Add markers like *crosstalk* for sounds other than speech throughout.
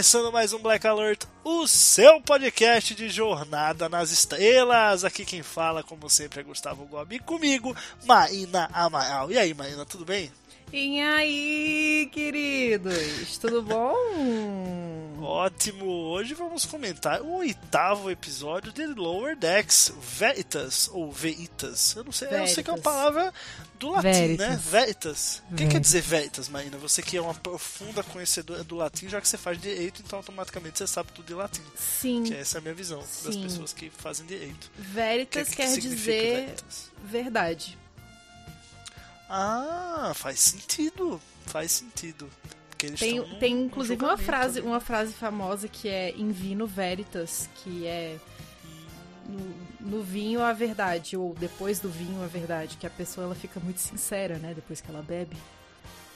Começando mais um Black Alert, o seu podcast de Jornada nas Estrelas. Aqui quem fala, como sempre, é Gustavo Gobi. Comigo, Maína Amaral. E aí, Maína, tudo bem? E aí, queridos? Tudo bom? Ótimo! Hoje vamos comentar o oitavo episódio de Lower Decks, Veritas, ou Veitas. Eu não sei, eu sei que é uma Veritas. palavra do latim, né? Veritas. Veritas. O que quer Veritas. dizer Veritas, Maína? Você que é uma profunda conhecedora do latim, já que você faz direito, então automaticamente você sabe tudo de latim. Sim. Que essa é a minha visão das Sim. pessoas que fazem direito. Veritas Que- que quer dizer veritas? verdade. Ah, faz sentido. Faz sentido. Porque eles Tem, num- tem inclusive uma frase, né? uma frase famosa que é in vino veritas, que é no, no vinho a verdade, ou depois do vinho a verdade, que a pessoa ela fica muito sincera, né, depois que ela bebe.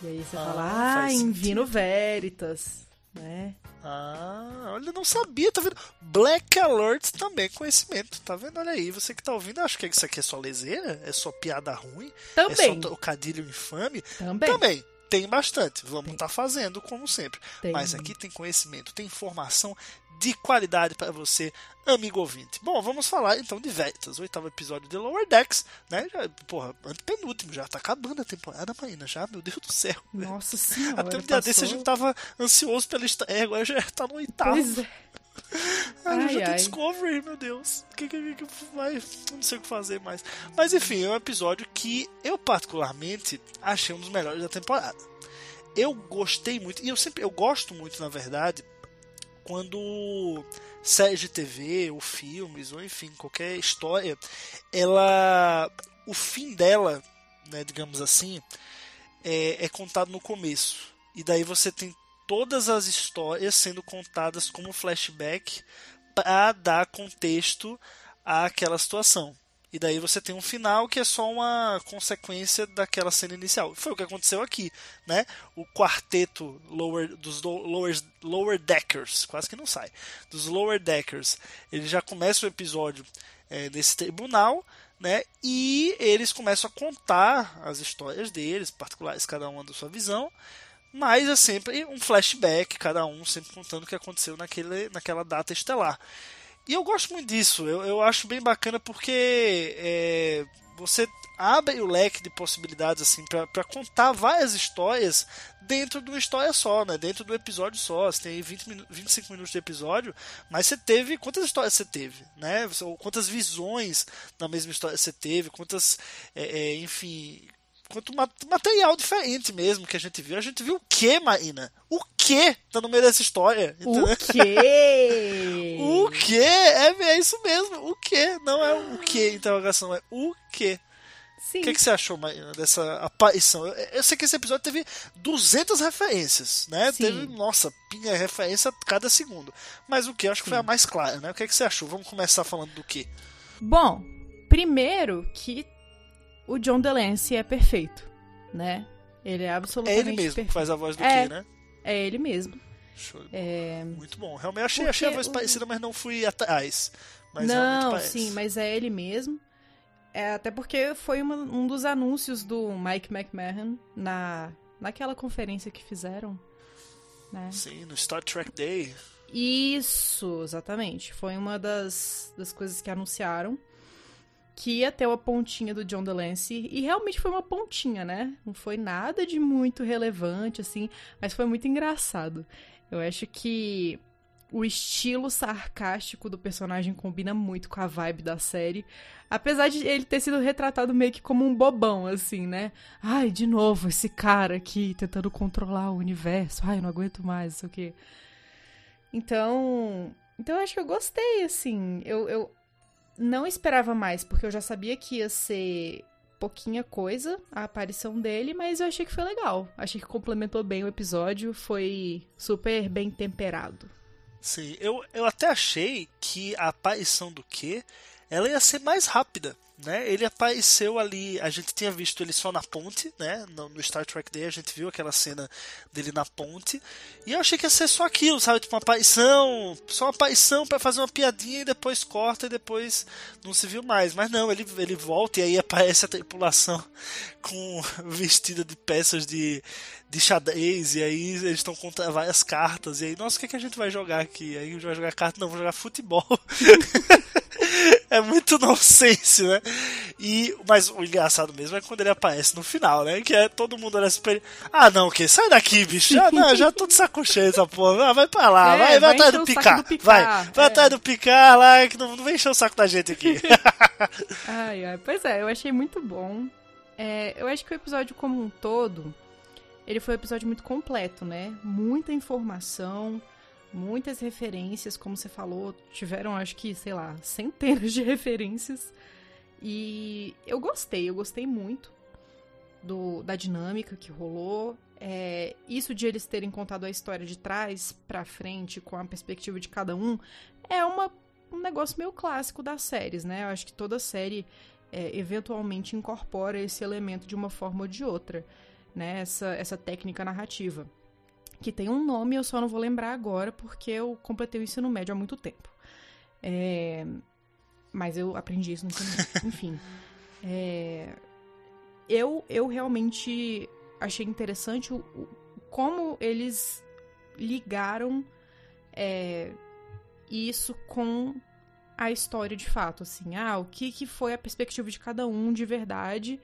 E aí você Ah, fala, ah, in vino veritas, né? Ah, olha, não sabia, tá vendo? Black Alert também é conhecimento, tá vendo? Olha aí, você que tá ouvindo, acho que isso aqui é só leseira, é só piada ruim, é Também, só trocadilho infame. também. Também, tem bastante, vamos estar fazendo como sempre. Tem. Mas aqui tem conhecimento, tem informação de qualidade para você, amigo ouvinte. Bom, vamos falar então de Veritas, oitavo episódio de Lower Decks, né? Já, porra, antepenúltimo, já tá acabando a temporada, Marina, já, meu Deus do céu. Nossa *laughs* senhora, Até um dia desse a passou- gente tava ansioso pela estreia, agora já tá no oitavo. Pois é. Ai, já tem ai. Discovery, meu Deus. O que, que, que vai? Não sei o que fazer mais. Mas enfim, é um episódio que eu particularmente achei um dos melhores da temporada. Eu gostei muito, e eu sempre eu gosto muito, na verdade, quando séries de TV, ou filmes, ou enfim, qualquer história, ela. O fim dela, né, digamos assim, é, é contado no começo. E daí você tem todas as histórias sendo contadas como flashback para dar contexto àquela situação. E daí você tem um final que é só uma consequência daquela cena inicial. Foi o que aconteceu aqui, né? O quarteto lower, dos do- lower, lower Deckers, quase que não sai, dos Lower Deckers, ele já começa o episódio é, nesse tribunal, né? E eles começam a contar as histórias deles, particulares, cada uma da sua visão. Mas é sempre um flashback, cada um sempre contando o que aconteceu naquele, naquela data estelar. E eu gosto muito disso, eu, eu acho bem bacana porque é, você abre o leque de possibilidades assim para contar várias histórias dentro de uma história só, né? Dentro do episódio só. Você tem 20 minu 25 minutos de episódio, mas você teve. Quantas histórias você teve? Né? Quantas visões na mesma história você teve? Quantas. é, é, enfim quanto ma- material diferente mesmo que a gente viu. A gente viu o que, Marina? O que tá no meio dessa história? O quê? *laughs* O que? É, é isso mesmo. O que? Não é o que, interrogação, é o que. Sim. O que, que você achou, Marina, dessa aparição? Eu, eu sei que esse episódio teve 200 referências, né? Sim. Teve, nossa, pinha referência a cada segundo. Mas o que? Acho que foi a mais clara, né? O que, que você achou? Vamos começar falando do que? Bom, primeiro que o John Delancey é perfeito, né? Ele é É absolutamente ele mesmo que perfeito. faz a voz do É. que, né? É ele mesmo. Show. É... Muito bom. Realmente achei, achei a voz o- parecida, mas não fui atrás. Mas Não, sim, mas é ele mesmo. É, até porque foi uma- um dos anúncios do Mike McMahon na, naquela conferência que fizeram, né? Sim, no Star Trek Day. Isso, exatamente. Foi uma das, das coisas que anunciaram que ia ter uma pontinha do John Delancey. E realmente foi uma pontinha, né? Não foi nada de muito relevante, assim, mas foi muito engraçado. Eu acho que o estilo sarcástico do personagem combina muito com a vibe da série. Apesar de ele ter sido retratado meio que como um bobão, assim, né? Ai, de novo, esse cara aqui tentando controlar o universo. Ai, não aguento mais, não sei o quê. Então, então eu acho que eu gostei, assim. Eu, eu não esperava mais, porque eu já sabia que ia ser pouquinha coisa a aparição dele, mas eu achei que foi legal. Achei que complementou bem o episódio, foi super bem temperado. Sim, eu, eu até achei que a aparição do Q ela ia ser mais rápida né? Ele apareceu ali, a gente tinha visto ele só na ponte, né? No, Star Trek Day a gente viu aquela cena dele na ponte. E eu achei que ia ser só aquilo, sabe? Tipo uma aparição, só uma aparição para fazer uma piadinha e depois corta e depois não se viu mais. Mas não, ele, ele volta e aí aparece a tripulação *laughs* com vestida de peças de, de xadrez. E aí eles estão contra várias cartas. E aí, nossa, o que, é que a gente vai jogar aqui? Aí a gente vai jogar carta, não, vou jogar futebol. *laughs* é muito nonsense, né? E, mas o engraçado mesmo é quando ele aparece no final, né? Que é todo mundo olha super. Ah, não, que sai daqui, bicho. Já, não, já tô de saco cheio essa porra. Ah, vai pra lá, é, vai, vai, vai atrás do picar. do picar. Vai, vai é. atrás do picar lá, que não, não vem encher o saco da gente aqui. *laughs* *laughs* ai, ai. Pois é, eu achei muito bom. É, eu acho que o episódio como um todo, ele foi um episódio muito completo, né? Muita informação muitas referências, como você falou, tiveram acho que, sei lá, centenas de *laughs* referências. E eu gostei, eu gostei muito do, da dinâmica que rolou. É, isso de eles terem contado a história de trás para frente, com a perspectiva de cada um, é uma, um negócio meio clássico das séries, né? Eu acho que toda série é, eventualmente incorpora esse elemento de uma forma ou de outra, né? Essa, essa técnica narrativa que tem um nome, eu só não vou lembrar agora porque eu completei o ensino médio há muito tempo. É... Mas eu aprendi isso no. *laughs* Enfim. É... Eu, eu realmente achei interessante o, o como eles ligaram é, isso com a história de fato, assim, ah, o que, que foi a perspectiva de cada um de verdade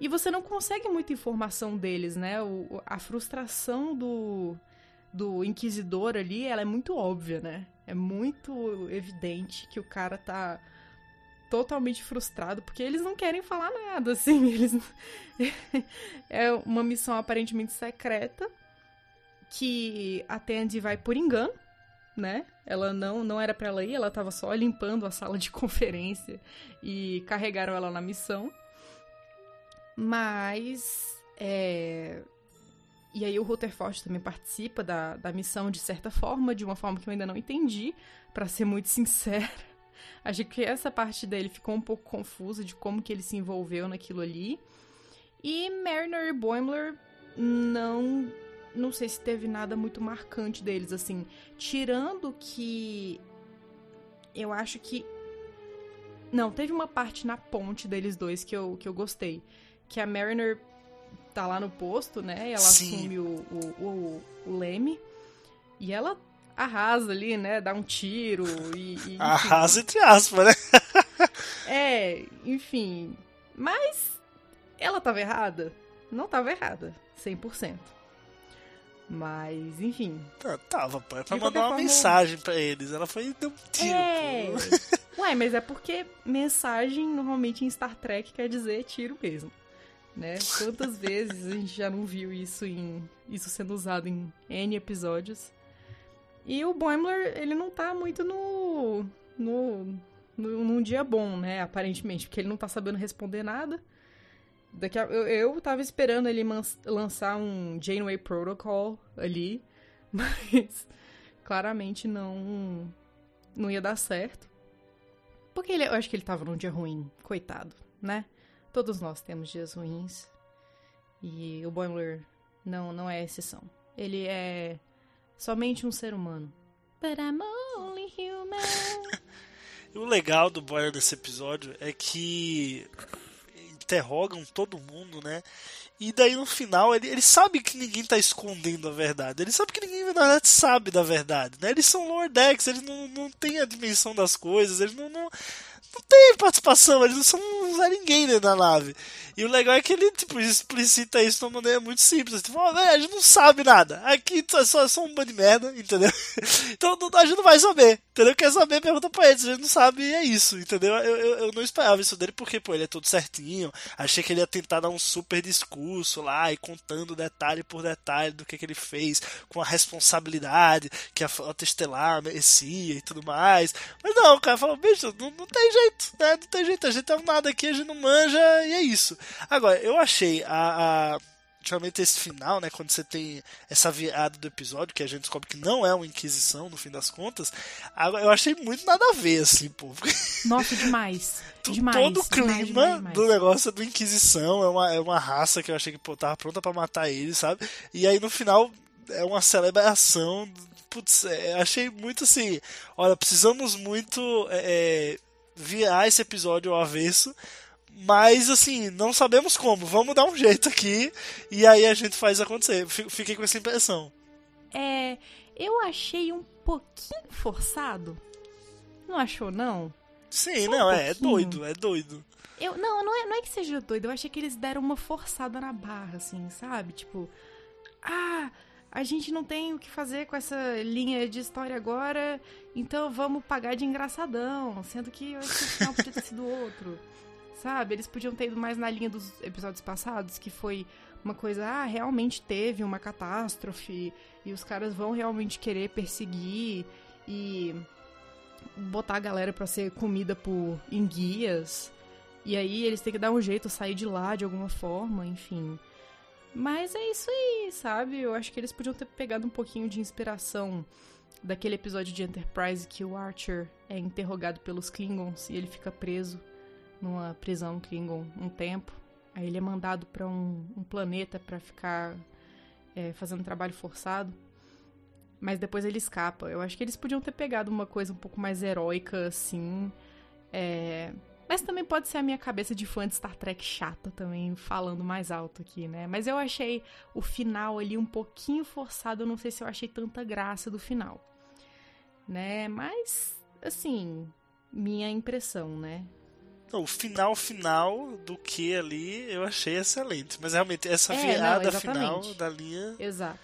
e você não consegue muita informação deles, né? O, a frustração do, do inquisidor ali, ela é muito óbvia, né? É muito evidente que o cara tá totalmente frustrado porque eles não querem falar nada, *laughs* assim, eles *laughs* é uma missão aparentemente secreta que a Tandy vai por engano, né? Ela não não era para ela ir, ela tava só limpando a sala de *laughs* conferência e carregaram ela na missão. Mas. É... E aí o Rutherford também participa da, da missão de certa forma, de uma forma que eu ainda não entendi, para ser muito sincera. Achei que essa parte dele ficou um pouco confusa de como que ele se envolveu naquilo ali. E Mariner e Boimler não não sei se teve nada muito marcante deles assim, tirando que eu acho que não, teve uma parte na ponte deles dois que eu, que eu gostei que a Mariner tá lá no posto, né? E ela Sim. assume o, o, o, o Leme. E ela arrasa ali, né? Dá um tiro e. e arrasa entre aspas, né? *laughs* é, enfim. Mas ela tava errada? Não tava errada, 100%. Mas, enfim. Tá, tava, pô. É pra mandar uma forma... mensagem pra eles. Ela foi e deu um tiro. É. *laughs* Ué, mas é porque mensagem normalmente em Star Trek quer dizer tiro mesmo né? Quantas *laughs* vezes a gente já não viu isso em isso sendo usado em N episódios? E o Boimler, ele não tá muito no no, no num dia bom, né, aparentemente, porque ele não tá sabendo responder nada. Daqui a, eu, eu tava esperando ele lançar um Janeway Protocol ali, *laughs* mas claramente não não ia dar certo. Porque ele, eu acho que ele tava num dia ruim, coitado, né? Todos nós temos dias ruins. E o Boimler não, não é exceção. Ele é somente um ser humano. But I'm only human. *laughs* o legal do Boimler desse episódio é que interrogam todo mundo, né? E daí no final ele, ele sabe que ninguém tá escondendo a verdade. Ele sabe que ninguém na verdade sabe da verdade, né? Eles são Lordex, eles não, não têm a dimensão das coisas, eles não, não, não tem participação, eles não são não ninguém dentro da nave. E o legal é que ele, tipo, explicita isso de uma maneira muito simples. Tipo, oh, a gente não sabe nada. Aqui é só, só um bando de merda, entendeu? *laughs* Então a gente não vai saber, entendeu? Quer saber, pergunta pra eles. A gente não sabe é isso, entendeu? Eu, eu, eu não esperava isso dele porque, pô, ele é todo certinho. Achei que ele ia tentar dar um super discurso lá e contando detalhe por detalhe do que, que ele fez, com a responsabilidade que a frota estelar merecia e tudo mais. Mas não, o cara falou, bicho, não, não tem jeito, né? Não tem jeito, a gente é nada aqui, a gente não manja e é isso. Agora, eu achei a, a ultimamente esse final, né, quando você tem essa virada do episódio, que a gente descobre que não é uma Inquisição, no fim das contas, eu achei muito nada a ver, assim, pô. *laughs* Nossa, demais. demais Todo o clima demais, demais, do negócio do Inquisição, é uma, é uma raça que eu achei que, pô, tava pronta para matar ele, sabe? E aí no final é uma celebração. Putz, é, achei muito assim. Olha, precisamos muito é, é virar esse episódio ao avesso mas assim, não sabemos como. Vamos dar um jeito aqui e aí a gente faz acontecer. Fiquei com essa impressão. É, eu achei um pouquinho forçado. Não achou não? Sim, Só não, um é, é doido, é doido. Eu, não, não é, não é que seja doido, eu achei que eles deram uma forçada na barra, assim, sabe? Tipo, ah, a gente não tem o que fazer com essa linha de história agora, então vamos pagar de engraçadão, sendo que esse final podia ter sido outro *laughs* sabe? Eles podiam ter ido mais na linha dos episódios passados, que foi uma coisa, ah, realmente teve uma catástrofe e os caras vão realmente querer perseguir e botar a galera para ser comida por enguias. E aí eles têm que dar um jeito, sair de lá de alguma forma, enfim. Mas é isso aí, sabe? Eu acho que eles podiam ter pegado um pouquinho de inspiração daquele episódio de Enterprise que o Archer é interrogado pelos Klingons e ele fica preso numa prisão Klingon um tempo. Aí ele é mandado para um, um, planeta para ficar é, fazendo trabalho forçado. Mas depois ele escapa. Eu acho que eles podiam ter pegado uma coisa um pouco mais heróica, assim. É... Mas também pode ser a minha cabeça de fã de Star Trek chata também, falando mais alto aqui, né? Mas eu achei o final ali um pouquinho forçado. Eu não sei se eu achei tanta graça do final. Né? Mas, assim, minha impressão, né? O final final do que ali eu achei excelente. Mas realmente, essa é, virada não, final da linha. Exato.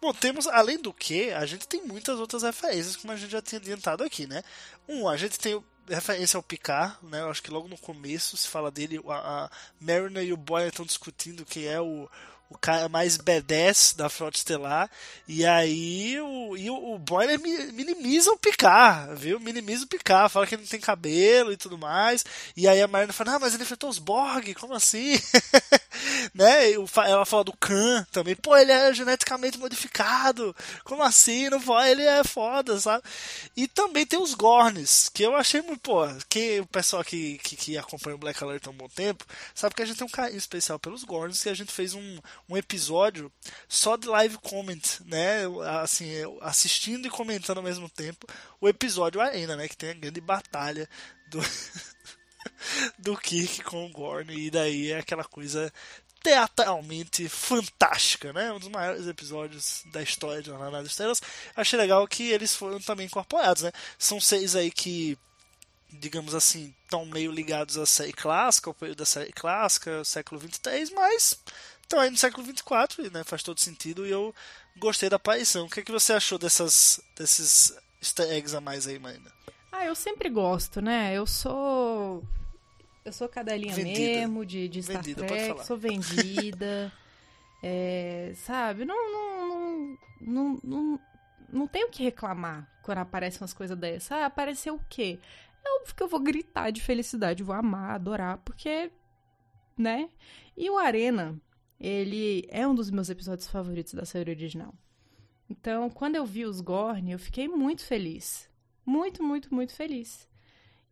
Bom, temos, além do que, a gente tem muitas outras referências, como a gente já tinha adiantado aqui, né? Um, a gente tem referência ao Picard, né? Eu acho que logo no começo se fala dele, a, a Mariner e o Boy estão discutindo quem é o, o cara mais B10 da Frota Estelar. E aí o, e o, o Boiler minimiza o Picard, viu? Minimiza o Picard, fala que ele não tem cabelo e tudo mais. E aí a Marina fala, ah, mas ele enfrentou os Borg, como assim? *laughs* né? Ela fala do Khan também, pô, ele é geneticamente modificado, como assim? Não pode, ele é foda, sabe? E também tem os Gorns, que eu achei muito, pô, que o pessoal que, que, que acompanha o Black Alert há um bom tempo, sabe que a gente tem um carinho especial pelos Gorns, que a gente fez um, um episódio só de live comment, né? Assim, assistindo e comentando ao mesmo tempo o episódio Arena, né? Que tem a grande batalha do, *laughs* do Kirk com o Gorn. E daí é aquela coisa teatralmente fantástica, né? Um dos maiores episódios da história de Jornada das Estrelas. Achei legal que eles foram também incorporados, né? São seis aí que digamos assim, estão meio ligados à série clássica, ao período da série clássica, século 23, mas então aí no século 24, né, faz todo sentido e eu gostei da aparição. O que, é que você achou dessas, desses easter eggs a mais aí, Marina? Ah, eu sempre gosto, né? Eu sou. Eu sou cadelinha vendida. mesmo de, de Star vendida, Trek, sou vendida. *laughs* é, sabe? Não, não, não, não, não, não tenho o que reclamar quando aparecem umas coisas dessas. Ah, apareceu o quê? É óbvio que eu vou gritar de felicidade, vou amar, adorar, porque. Né? E o Arena, ele é um dos meus episódios favoritos da série original. Então, quando eu vi os Gorn, eu fiquei muito feliz. Muito, muito, muito feliz.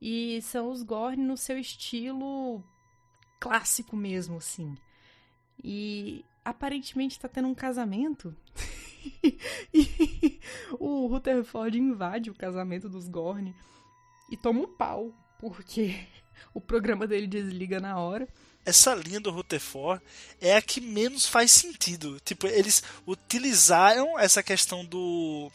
E são os Gorn no seu estilo clássico mesmo, assim. E aparentemente está tendo um casamento. *laughs* e o Rutherford invade o casamento dos Gorn e toma um pau, porque *laughs* o programa dele desliga na hora essa linha do Rutherford é a que menos faz sentido. Tipo, eles utilizaram essa questão do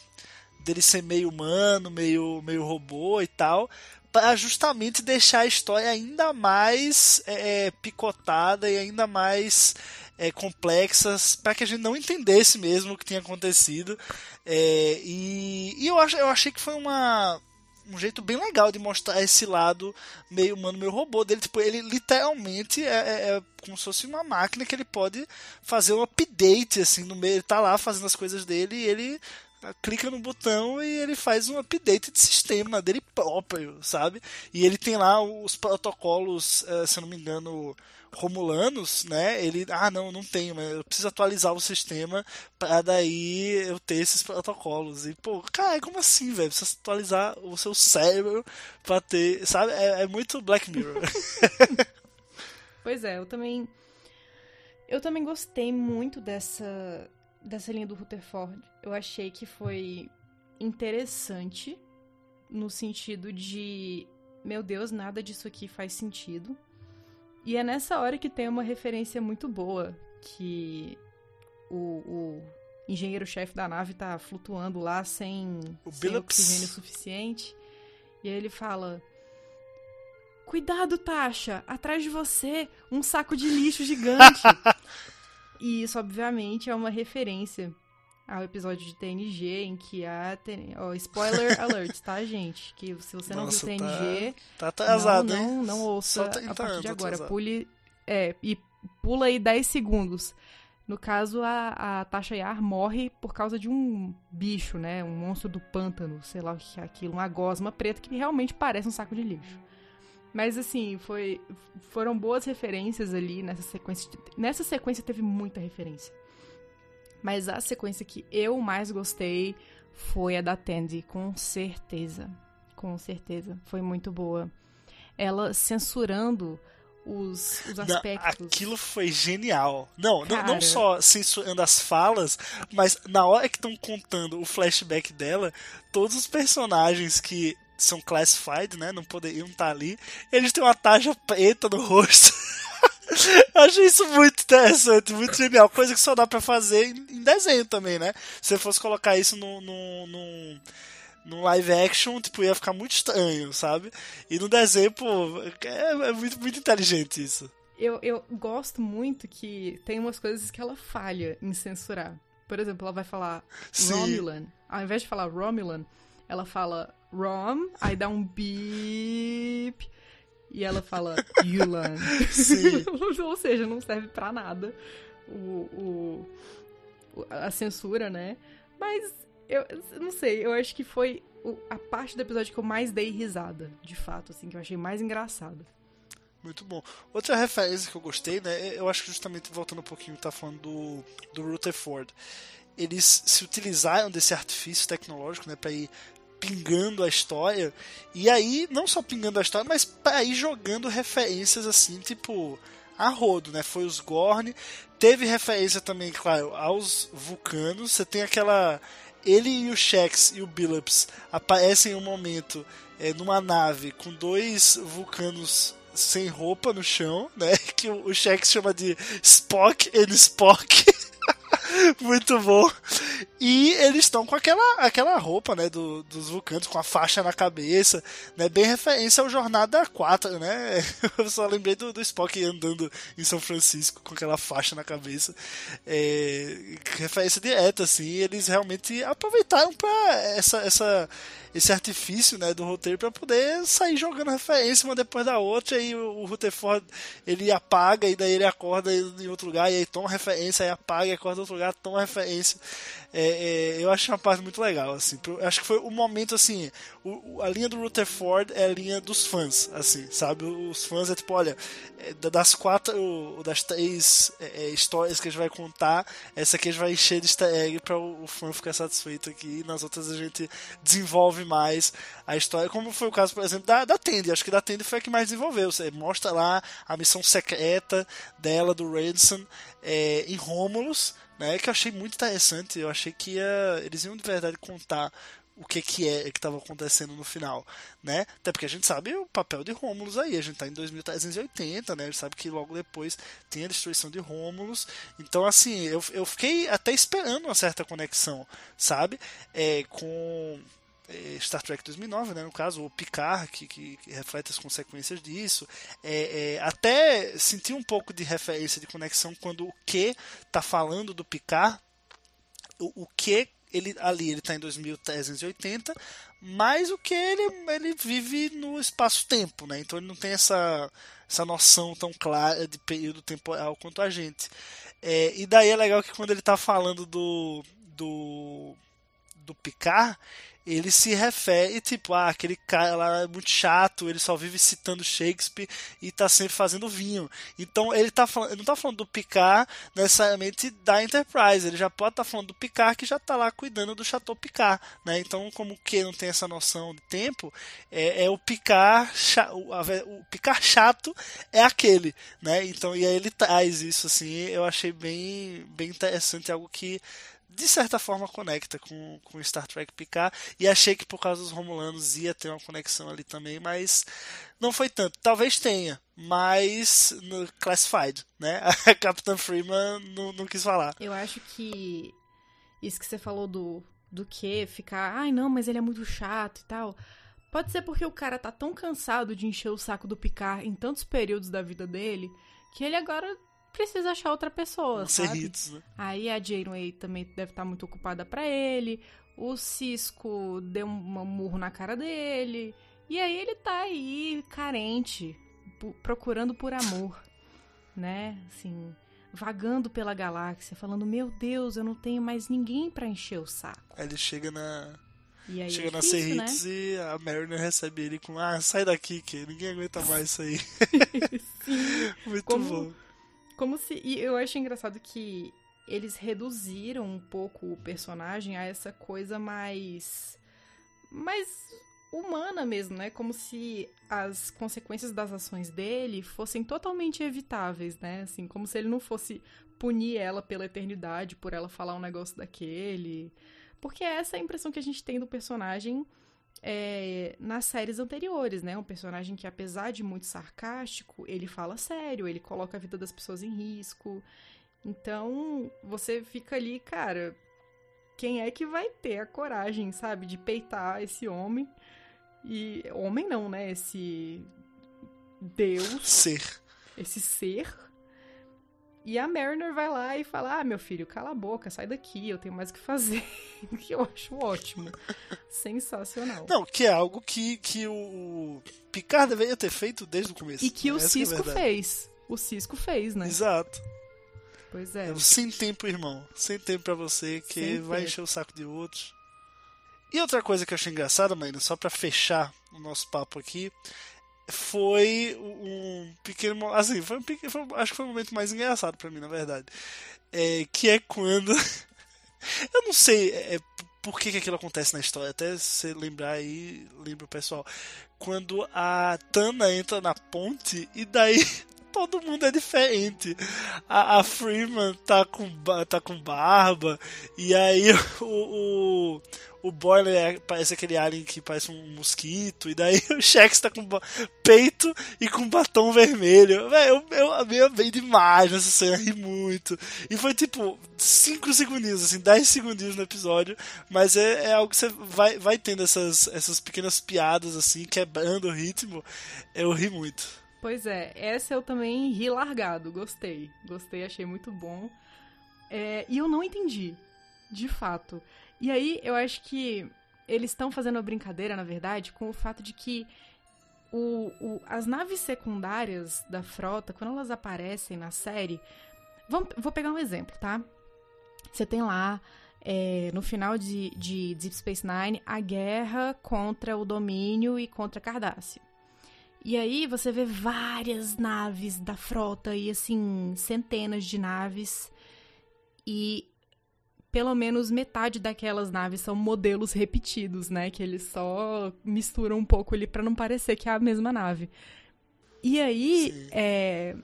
dele ser meio humano, meio, meio robô e tal, para justamente deixar a história ainda mais é, é picotada e ainda mais é, complexas para que a gente não entendesse mesmo o que tinha acontecido. É, e, e eu, ach, eu achei que foi uma, um jeito bem legal de mostrar esse lado meio humano, meio robô dele. Tipo, ele literalmente é, é, é, como se fosse uma máquina que ele pode fazer um update, assim, no meio. Ele tá lá fazendo as coisas dele e ele clica no botão e ele faz um update de sistema dele próprio, sabe? E ele tem lá os protocolos, eh, se eu não me engano, romulanos, né? Ele, ah, não, não tenho, mas eu preciso atualizar o sistema para daí eu ter esses protocolos. E, pô, cara, como assim, velho? Precisa atualizar o seu cérebro para ter, sabe? É, é muito Black Mirror. *laughs* pois é, eu também eu também gostei muito dessa dessa linha do Rutherford, eu achei que foi interessante no sentido de, meu Deus, nada disso aqui faz sentido. E é nessa hora que tem uma referência muito boa que o, o engenheiro-chefe da nave tá flutuando lá sem, sem oxigênio suficiente. E aí ele fala: Cuidado, Tasha! Atrás de você, um saco de lixo gigante. *laughs* E isso, obviamente, é uma referência ao episódio de TNG em que a. Oh, spoiler *laughs* alert, tá, gente? Que se você não Nossa, viu TNG. Tá, tá atrasado, não? Não, não ouça tá a partir de agora. Atrasado. Pule. É, e pula aí 10 segundos. No caso, a, a Tasha Yar morre por causa de um bicho, né? Um monstro do pântano, sei lá o que é aquilo, uma gosma preta que realmente parece um saco de lixo. Mas assim, foi, foram boas referências ali nessa sequência. Nessa sequência teve muita referência. Mas a sequência que eu mais gostei foi a da Tandy, com certeza. Com certeza. Foi muito boa. Ela censurando os, os aspectos. Não, aquilo foi genial. Não, não, não só censurando as falas, mas na hora que estão contando o flashback dela, todos os personagens que são classified, né? Não poderiam estar ali. Eles têm uma taja preta no rosto. *laughs* Eu achei isso muito interessante, muito genial. Coisa que só dá pra fazer em desenho também, né? Se você fosse colocar isso no, no, no, no live action, tipo, ia ficar muito estranho, sabe? E no desenho, pô, é, é muito, muito inteligente isso. Eu, eu gosto muito que tem umas coisas que ela falha em censurar. Por exemplo, ela vai falar Sim. Romulan. Ao invés de falar Romulan, ela fala Rom, aí dá um beep. E ela fala Yulan. *laughs* Ou seja, não serve pra nada o, o, a censura, né? Mas eu, não sei, eu acho que foi a parte do episódio que eu mais dei risada, de fato, assim, que eu achei mais engraçado. Muito bom. Outra referência que eu gostei, né? Eu acho que justamente voltando um pouquinho, tá falando do, do Rutherford. Eles se utilizaram desse artifício tecnológico, né? Pra ir pingando a história. E aí, não só pingando a história, mas ir jogando referências assim, tipo, a rodo, né? Foi os Gorn. Teve referência também, claro, aos vulcanos. Você tem aquela. Ele e o Shex e o Billups aparecem em um momento é, numa nave com dois vulcanos sem roupa no chão, né? *laughs* Que o Shex chama de Spock and Spock. *laughs* Muito bom. E eles estão com aquela, aquela roupa, né, do, dos vulcanos, com a faixa na cabeça, né, bem referência ao Jornada 4, né? *laughs* Eu só lembrei do, do Spock andando em São Francisco com aquela faixa na cabeça. É, referência direta, assim, eles realmente aproveitaram para essa, essa, esse artifício, né, do roteiro para poder sair jogando referência uma depois da outra, e o, Rutherford, ele apaga, e daí ele acorda em outro lugar, e aí toma referência, aí apaga e acorda em outro lugar, toma referência. É, é, eu acho uma parte muito legal, assim. Acho que foi o momento, assim, o- a linha do Rutherford é a linha dos fãs, assim, sabe? Os fãs é tipo, olha, é, da- das quatro, das três é, é, histórias que a gente vai contar, essa aqui a gente vai encher de easter egg pra o, o fã ficar satisfeito aqui, e nas outras a gente desenvolve mais a história, como foi o caso, por exemplo, da, da Tandy. Acho que da Tandy foi a que mais desenvolveu. Você mostra lá a missão secreta dela, do Ransom, é, em Romulus, né, que eu achei muito interessante. Eu achei que ia, eles iam de verdade contar o que que é que estava acontecendo no final, né? Até porque a gente sabe o papel de Rômulus aí, a gente tá em 2380, né? A gente sabe que logo depois tem a destruição de Rômulus. Então, assim, eu, eu fiquei até esperando uma certa conexão, sabe? É, com Star Trek 2009, né, no caso, o Picard, que, que, que reflete as consequências disso. É, é, até senti um pouco de referência, de conexão, quando o que está falando do Picard, o, o que ele ali ele está em 2380, mas o que ele, ele vive no espaço-tempo, né? Então ele não tem essa, essa noção tão clara de período temporal quanto a gente. É, e daí é legal que quando ele está falando do, do, do Picard, ele se refere, tipo, ah, aquele cara lá é muito chato, ele só vive citando Shakespeare e tá sempre fazendo vinho. Então ele tá falando, não tá falando do Picard necessariamente da Enterprise, ele já pode estar tá falando do Picard que já tá lá cuidando do Chateau Picard, né? Então, como que não tem essa noção de tempo, é, é o Picard, o, o Picard chato é aquele, né? Então, e aí ele traz isso assim, eu achei bem bem interessante, algo que de certa forma conecta com, com Star Trek Picard e achei que por causa dos Romulanos ia ter uma conexão ali também, mas não foi tanto. Talvez tenha, mas no Classified, né? *laughs* A Capitã Freeman não, não quis falar. Eu acho que isso que você falou do, do que ficar, ai não, mas ele é muito chato e tal. Pode ser porque o cara tá tão cansado de encher o saco do Picard em tantos períodos da vida dele que ele agora precisa achar outra pessoa, sabe? Hits, né? Aí a Janeway também deve estar muito ocupada para ele. O Cisco deu um murro na cara dele. E aí ele tá aí carente, procurando por amor, *laughs* né? Assim, vagando pela galáxia, falando: "Meu Deus, eu não tenho mais ninguém para encher o saco". Aí ele chega na aí Chega é na difícil, Serrits né? e a Mariner recebe ele com Ah, sai daqui, que ninguém aguenta mais isso aí. *laughs* *laughs* Muito Como- bom. Como se. E eu acho engraçado que eles reduziram um pouco o personagem a essa coisa mais. mais humana mesmo, né? Como se as consequências das ações dele fossem totalmente evitáveis, né? Assim, como se ele não fosse punir ela pela eternidade por ela falar um negócio daquele. Porque essa é a impressão que a gente tem do personagem é, nas séries anteriores, né? Um personagem que, apesar de muito sarcástico, ele fala sério, ele coloca a vida das pessoas em risco. Então, você fica ali, cara, quem é que vai ter a coragem, sabe, de peitar esse homem? E homem não, né? Esse Deus, Ser. esse ser. E a Mariner vai lá e fala: Ah, meu filho, cala a boca, sai daqui, eu tenho mais o que fazer. *laughs* que eu acho ótimo. Sensacional. Não, que é algo que, que o Picard deveria ter feito desde o começo. E que o Essa é a Cisco verdade. fez. O Cisco fez, né? Exato. Pois é. É, sem tempo, irmão. Sem tempo pra você, que Sem vai tempo. encher o saco de outros. E outra coisa que eu achei engraçada, mano, só pra fechar o nosso papo aqui, foi um pequeno. Assim, foi um pequeno. foi- acho que foi o momento mais engraçado pra mim, na verdade. É, que é quando. *laughs* eu não sei é, por que, que aquilo acontece na história, até você lembrar aí, lembra o pessoal. Quando a Tana entra na ponte e daí. Todo mundo é diferente. A, a Freeman tá com, tá com barba. E aí *laughs* o, o, o Boiler é- parece aquele alien que parece um mosquito. E daí *laughs* o Shax tá com peito e com batom vermelho. Eu, eu amei, amei demais nessa cena, ri muito. E foi tipo 5 segundinhos, assim, 10 segundinhos no episódio. Mas é, é algo que você vai, vai tendo essas, essas pequenas piadas, assim, quebrando o ritmo. Eu ri muito. Pois é, essa eu também ri largado, gostei. Gostei, achei muito bom. É, e eu não entendi, de fato. E aí eu acho que eles estão fazendo uma brincadeira, na verdade, com o fato de que o, o- as naves secundárias da frota, quando elas aparecem na série. Vamos, vou pegar um exemplo, tá? Você tem lá, é, no final de, de Deep Space Nine, a guerra contra o domínio e contra Cardácia. E aí você vê várias naves da frota e assim, centenas de naves. E pelo menos metade daquelas naves são modelos repetidos, né? Que eles só misturam um pouco ali pra não parecer que é a mesma nave. E aí, é,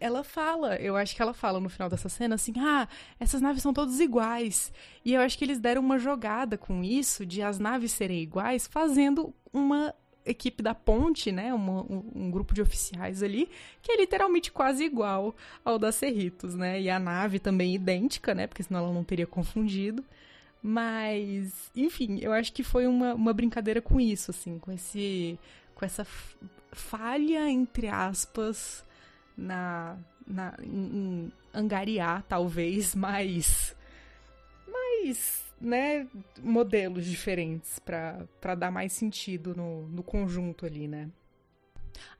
ela fala, eu acho que ela fala no final dessa cena assim: ah, essas naves são todas iguais. E eu acho que eles deram uma jogada com isso, de as naves serem iguais, fazendo uma equipe da ponte, né? Uma, um, um, grupo de oficiais ali, que é literalmente quase igual ao da Cerritos, né? E a nave também idêntica, né? Porque senão ela não teria confundido. Mas, enfim, eu acho que foi uma, uma brincadeira com isso, assim, com esse. com essa falha, entre aspas, na, na em, em angariar, talvez, *laughs* mais, mais, né, modelos diferentes para dar mais sentido no, no conjunto ali, né.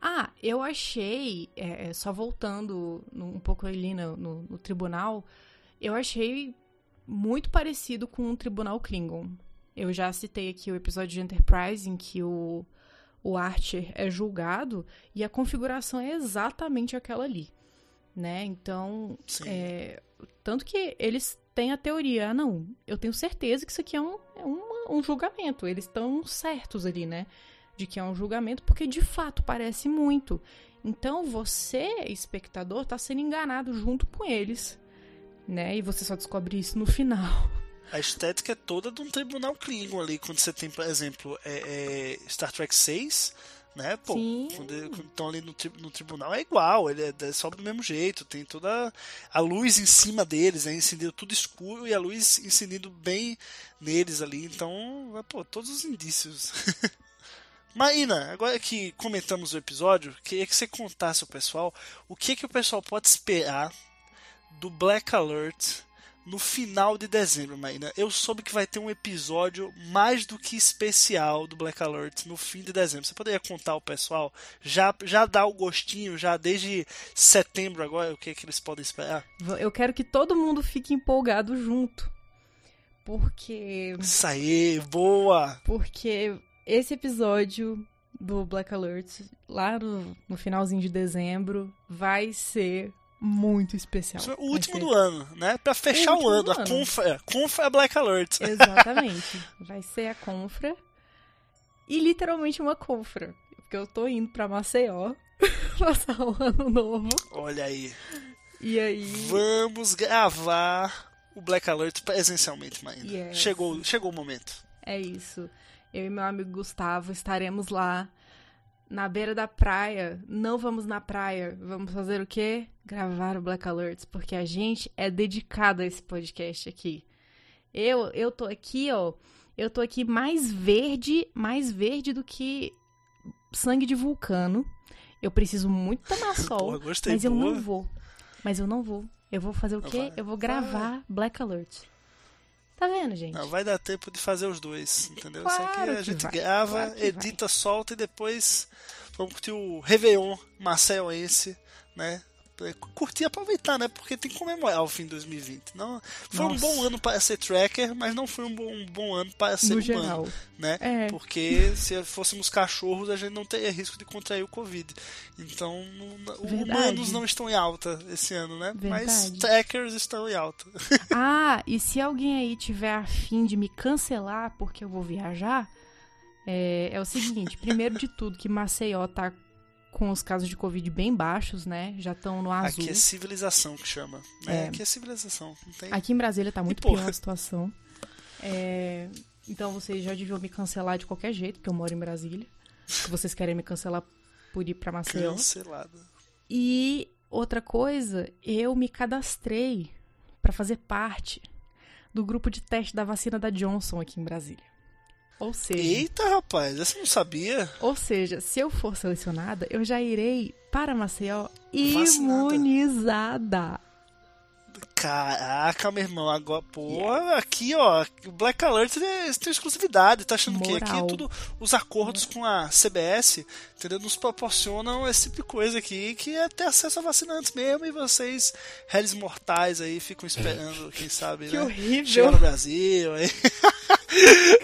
Ah, eu achei, é, é só voltando um pouco ali no, no, no, tribunal, eu achei muito parecido com um tribunal Klingon. Eu já citei aqui o episódio de Enterprise em que o, o Archer é julgado e a configuração é exatamente aquela ali, né? Então, é, tanto que eles têm a teoria, ah, não, eu tenho certeza que isso aqui é um, é um, julgamento, eles estão certos ali, né? De que é um julgamento, porque de fato parece muito. Então você, espectador, está sendo enganado junto com eles, né? E você só descobre isso no final. A estética é toda de um tribunal Klingon ali, quando você tem, por exemplo, é, é Star Trek 6, né? Pô, Sim. quando estão ali no, no, tribunal é igual, ele é, é só do mesmo jeito, tem toda a luz em cima deles, é incidido tudo escuro e a luz incidindo bem neles ali, então, é, pô, todos os indícios. *laughs* Maína, agora que comentamos o episódio, queria que você contasse ao pessoal o que, que o pessoal pode esperar do Black Alert no final de dezembro, Maína. Eu soube que vai ter um episódio mais do que especial do Black Alert no fim de dezembro. Você poderia contar ao pessoal? Já, já dá o gostinho, já desde setembro agora, o que, é que eles podem esperar? Eu quero que todo mundo fique empolgado junto. Porque. Isso aí, boa! Porque esse episódio do Black Alert, lá no, no finalzinho de dezembro, vai ser muito especial. Isso é o último do ano, né? Pra fechar o, o ano. A Confra, é, Confra é Black Alert. *laughs* Exatamente. Vai ser a Confra. E literalmente uma Confra. Porque eu tô indo pra Maceió *laughs* passar o ano novo. Olha aí. E aí. Vamos gravar o Black Alert presencialmente, ainda. Yes. Chegou, chegou o momento. É isso. Eu e meu amigo Gustavo estaremos lá na beira da praia. Não vamos na praia. Vamos fazer o quê? Gravar o Black Alerts, porque a gente é dedicado a esse podcast aqui. Eu, eu tô aqui, ó. Eu tô aqui mais verde, mais verde do que sangue de vulcano. Eu preciso muito tomar *laughs* sol, Porra, gostei, mas eu boa. não vou. Mas eu não vou. Eu vou fazer o quê? Eu vou gravar vai. Black Alert. Tá vendo, gente? Não, vai dar tempo de fazer os dois, entendeu? Claro Isso aqui a gente vai. grava, claro edita, vai. solta e depois vamos curtir o Réveillon Marcelense, né? Curtir e aproveitar, né? Porque tem que comemorar o fim de 2020. Não, foi Nossa. um bom ano para ser tracker, mas não foi um bom, um bom ano para ser no humano, geral. né? É. Porque se fôssemos cachorros, a gente não teria risco de contrair o Covid. Então, os humanos não estão em alta esse ano, né? Verdade. Mas trackers estão em alta. *laughs* Ah, e se alguém aí tiver afim de me cancelar porque eu vou viajar, é, é o seguinte, primeiro de tudo, que Maceió tá com os casos de Covid bem baixos, né? Já estão no azul. Aqui é civilização que chama. Né? É. Aqui é civilização. Tem... Aqui em Brasília tá muito pior a situação. É... Então vocês já deviam me cancelar de qualquer jeito, porque eu moro em Brasília. Se *laughs* vocês querem me cancelar por ir pra Maceió. Cancelada. E outra coisa, eu me cadastrei para fazer parte do grupo de teste da vacina da Johnson aqui em Brasília. Ou seja. Eita, rapaz, essa não sabia. Ou seja, se eu for selecionada, eu já irei para Maceió imunizada. Caraca, meu irmão, agora, pô, yeah. aqui, ó, o Black Alert tem exclusividade, tá achando Moral. que aqui é tudo, os acordos com a CBS, entendeu? Nos proporcionam esse tipo de coisa aqui, que é ter acesso a vacina antes mesmo, e vocês, réis mortais aí, ficam esperando, quem sabe, que né? horrível. Chegar no Brasil, aí. *laughs*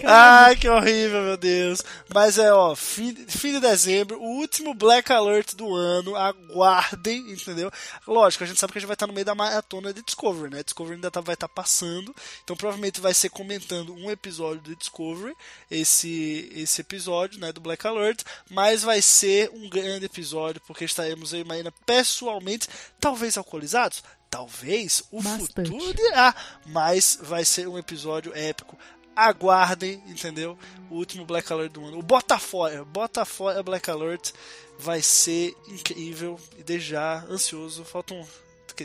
Ai, que horrível, meu Deus. Mas é, ó, fim, fim de dezembro, o último Black Alert do ano. Aguardem, entendeu? Lógico, a gente sabe que a gente vai estar no meio da maratona de Discovery, né? Discovery ainda tá, vai estar passando. Então provavelmente vai ser comentando um episódio do Discovery, esse, esse episódio, né, do Black Alert. Mas vai ser um grande episódio, porque estaremos eu e Marina pessoalmente, talvez alcoolizados. Talvez o Bastante. futuro dirá, mas vai ser um episódio épico aguardem, entendeu? O último Black Alert do ano. O Botafogo, Botafogo Black Alert vai ser incrível e desde já ansioso. Faltam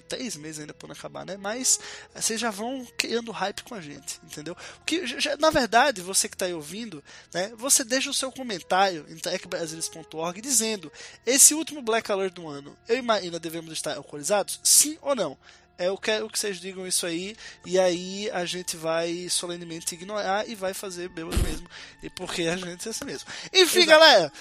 que três meses ainda para acabar, né? Mas vocês já vão criando hype com a gente, entendeu? Que já, na verdade você que está aí ouvindo, né? Você deixa o seu comentário em techbrasilis.org dizendo esse último Black Alert do ano, eu e Marina devemos estar alcoolizados, sim ou não? É, eu quero que vocês digam isso aí, e aí a gente vai solenemente ignorar e vai fazer bêbado mesmo, e porque a gente é assim mesmo. Enfim, Exato. galera,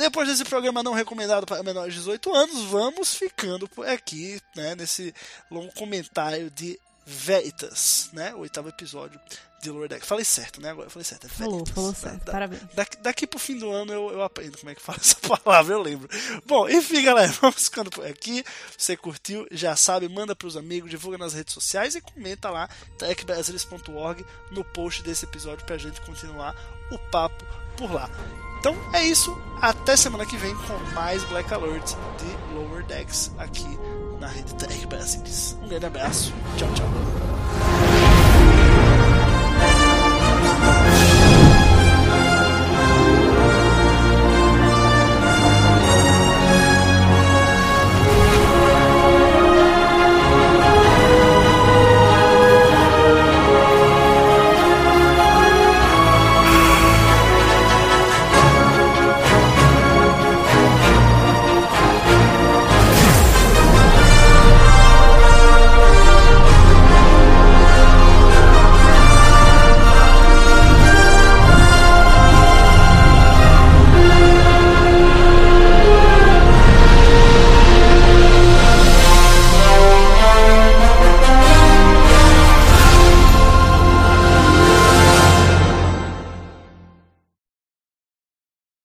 depois desse programa não recomendado para menores de 18 anos, vamos ficando por aqui, né, nesse longo comentário de Veritas, né, o oitavo episódio de Lower Deck. Falei certo, né, agora eu falei certo, é Falou, Veritas. falou Da- certo. da- Parabéns. Daqui, daqui pro fim do ano eu, eu aprendo como é que fala *laughs* essa palavra, eu lembro. Bom, enfim, galera, *laughs* vamos ficando por aqui. Você curtiu, já sabe, manda pros amigos, divulga nas redes sociais e comenta lá, techbrasilis.org, no post desse episódio pra gente continuar o papo por lá. Então é isso, até semana que vem com mais Black Alert de Lower Decks aqui na rede Tech Brasilis. Um grande abraço, tchau, tchau.